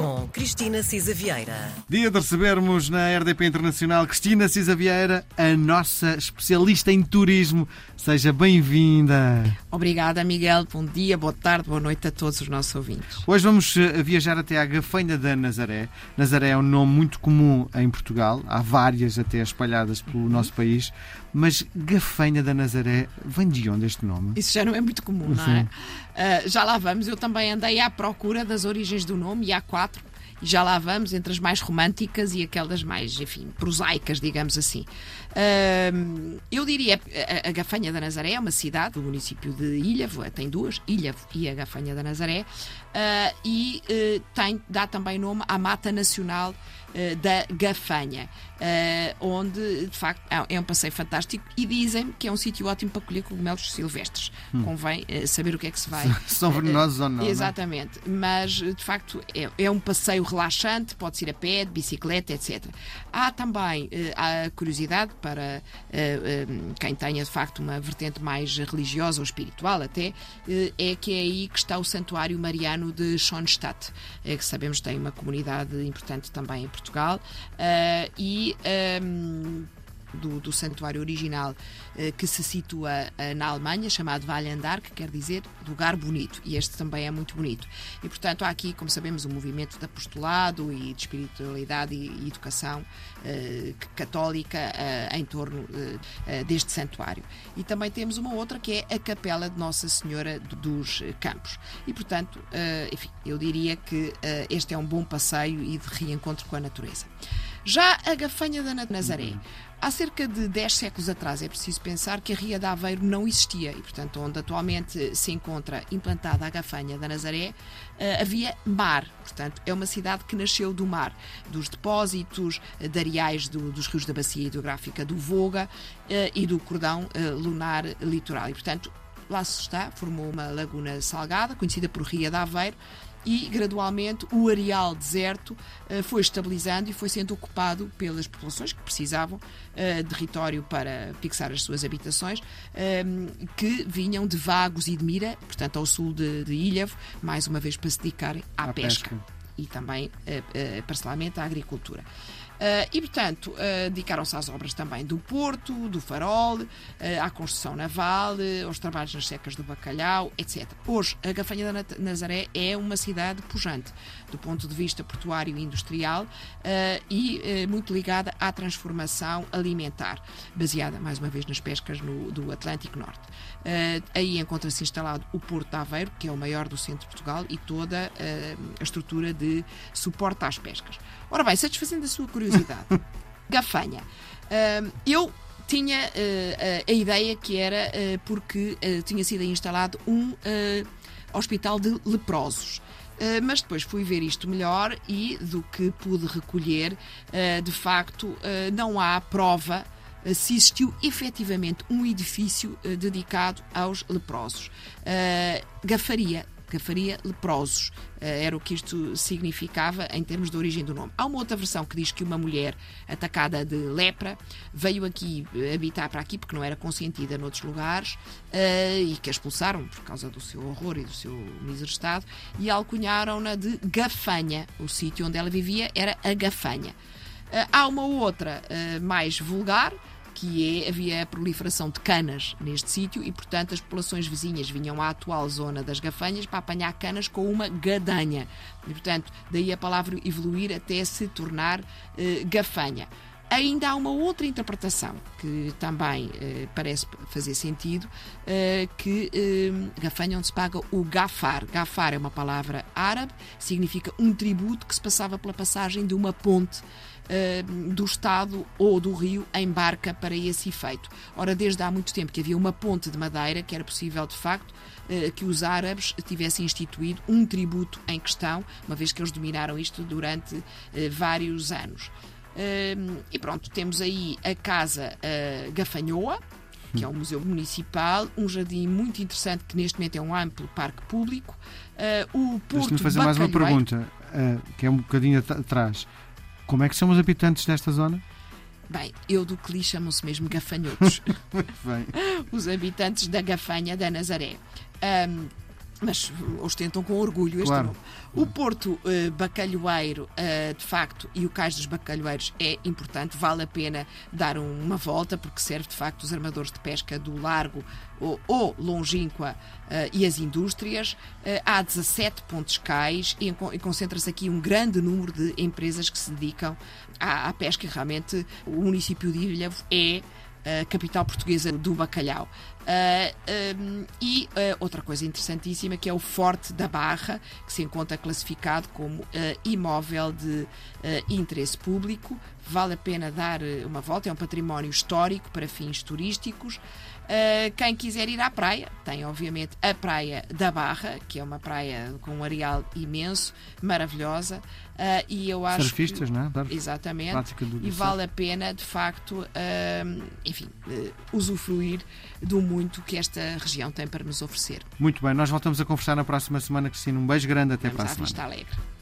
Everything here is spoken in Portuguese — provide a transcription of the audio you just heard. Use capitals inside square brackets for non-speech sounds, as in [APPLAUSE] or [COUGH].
com Cristina Cisa Vieira. Dia de recebermos na RDP Internacional Cristina Cisa Vieira, a nossa especialista em turismo. Seja bem-vinda. Obrigada, Miguel. Bom dia, boa tarde, boa noite a todos os nossos ouvintes. Hoje vamos eh, viajar até à Gafanha da Nazaré. Nazaré é um nome muito comum em Portugal, há várias até espalhadas pelo nosso país, mas Gafanha da Nazaré vem de onde este nome? Isso já não é muito comum, não é? Uh, já lá vamos. Eu também andei à procura das origens do nome e há quatro. E já lá vamos entre as mais românticas e aquelas mais, enfim, prosaicas, digamos assim. Uh, eu diria, a, a Gafanha da Nazaré é uma cidade do município de Ilhavo, tem duas, Ilhavo e a Gafanha da Nazaré, uh, e uh, tem, dá também nome à Mata Nacional da Gafanha, onde de facto é, é um passeio fantástico e dizem que é um sítio ótimo para colher cogumelos silvestres. Hum. Convém saber o que é que se vai. [LAUGHS] São venenosos ou não? Exatamente, não? mas de facto é, é, um passeio relaxante, pode ir a pé, de bicicleta, etc. Há também a curiosidade para uh, quem tenha de facto uma vertente mais religiosa ou espiritual até, uh, é que é aí que está o Santuário Mariano de Schoenstatt, que sabemos tem uma comunidade importante também em Portugal, e um, do, do santuário original eh, que se situa eh, na Alemanha, chamado Vallandar, que quer dizer lugar bonito, e este também é muito bonito. E, portanto, há aqui, como sabemos, um movimento de apostolado e de espiritualidade e, e educação eh, católica eh, em torno eh, eh, deste santuário. E também temos uma outra que é a Capela de Nossa Senhora dos Campos. E, portanto, enfim, eu diria que este é um bom passeio e de reencontro com a natureza. Já a Gafanha da Nazaré. Há cerca de 10 séculos atrás é preciso pensar que a Ria de Aveiro não existia e, portanto, onde atualmente se encontra implantada a Gafanha da Nazaré, eh, havia mar. Portanto, é uma cidade que nasceu do mar, dos depósitos eh, de areais do, dos rios da bacia hidrográfica do Voga eh, e do cordão lunar litoral. E, portanto, lá se está, formou uma laguna salgada, conhecida por Ria de Aveiro, e gradualmente o areal deserto uh, foi estabilizando e foi sendo ocupado pelas populações que precisavam uh, de território para fixar as suas habitações, uh, que vinham de Vagos e de Mira, portanto ao sul de, de Ilhavo, mais uma vez para se dedicarem à, à pesca. pesca. E também, parcelamente, à agricultura. Uh, e, portanto, uh, dedicaram-se às obras também do Porto, do Farol, uh, à construção naval, aos trabalhos nas secas do Bacalhau, etc. Hoje, a Gafanha da Nazaré é uma cidade pujante, do ponto de vista portuário e industrial, e muito ligada à transformação alimentar, baseada, mais uma vez, nas pescas no, do Atlântico Norte. aí encontra-se instalado o Porto de Aveiro, que é o maior do centro de Portugal, e toda a estrutura de suporte às pescas. Ora bem, satisfazendo a sua curiosidade, [LAUGHS] Gafanha. Uh, eu tinha uh, a ideia que era uh, porque uh, tinha sido instalado um hospital de leprosos. mas depois fui ver isto melhor e do que pude recolher, de facto, não há prova se existiu efetivamente um edifício dedicado aos leprosos. Gafaria faria leprosos. Eh, era o que isto significava em termos de origem do nome. Há uma outra versão que diz que uma mulher atacada de lepra veio aqui eh, habitar para aqui porque não era consentida noutros lugares uh, e que a expulsaram por causa do seu horror e do seu mísero estado e alcunharam-na de Gafanha. O sítio onde ela vivia era a Gafanha. Há uma outra mais vulgar que é, havia a proliferação de canas neste sítio e, portanto, as populações vizinhas vinham à atual zona das gafanhas para apanhar canas com uma gadanha. E, portanto, daí a palavra evoluir até se tornar eh, gafanha. Ainda há uma outra interpretação que também eh, parece fazer sentido, eh, que eh, gafanha onde se paga o gafar. Gafar é uma palavra árabe, significa um tributo que se passava pela passagem de uma ponte eh, do Estado ou do Rio em barca para esse efeito. Ora, desde há muito tempo que havia uma ponte de madeira que era possível, de facto, eh, que os árabes tivessem instituído um tributo em questão, uma vez que eles dominaram isto durante eh, vários anos. e pronto, temos aí a Casa Gafanhoa, que é um museu municipal, um jardim muito interessante que neste momento é um amplo parque público. Uh, o Porto Deixa-me fazer mais uma pergunta, uh, que é um bocadinho atrás. Como é que são os habitantes desta zona? Bem, eu do que li chamam-se mesmo gafanhotos. [LAUGHS] os habitantes da Gafanha da Nazaré. Um, mas ostentam com orgulho este Claro. nome. O Porto eh, Bacalhoeiro, eh, de facto, e o Cais dos Bacalhoeiros é importante, vale a pena dar um- uma volta, porque serve de facto os armadores de pesca do Largo ou, ou Longínqua eh, e as indústrias. Há 17 pontos cais e, e concentra-se aqui um grande número de empresas que se dedicam à, à pesca. E realmente o município de Ilhavo é a capital portuguesa do bacalhau. Ah, um, e ah, outra coisa interessantíssima que é o Forte da Barra, que se encontra classificado como ah, imóvel de interesse público. Vale a pena dar uma volta, é um património histórico para fins turísticos. Quem quiser ir à praia, tem obviamente a Praia da Barra, que é uma praia com um areal imenso, maravilhosa. E eu acho Surfistas, que, é? Dar- Exatamente. e vale a pena, de facto, enfim, usufruir do muito que esta região tem para nos oferecer. Muito bem, nós voltamos a conversar na próxima semana, Cristina. Um beijo grande, até Vamos para a à semana. Vista Alegre.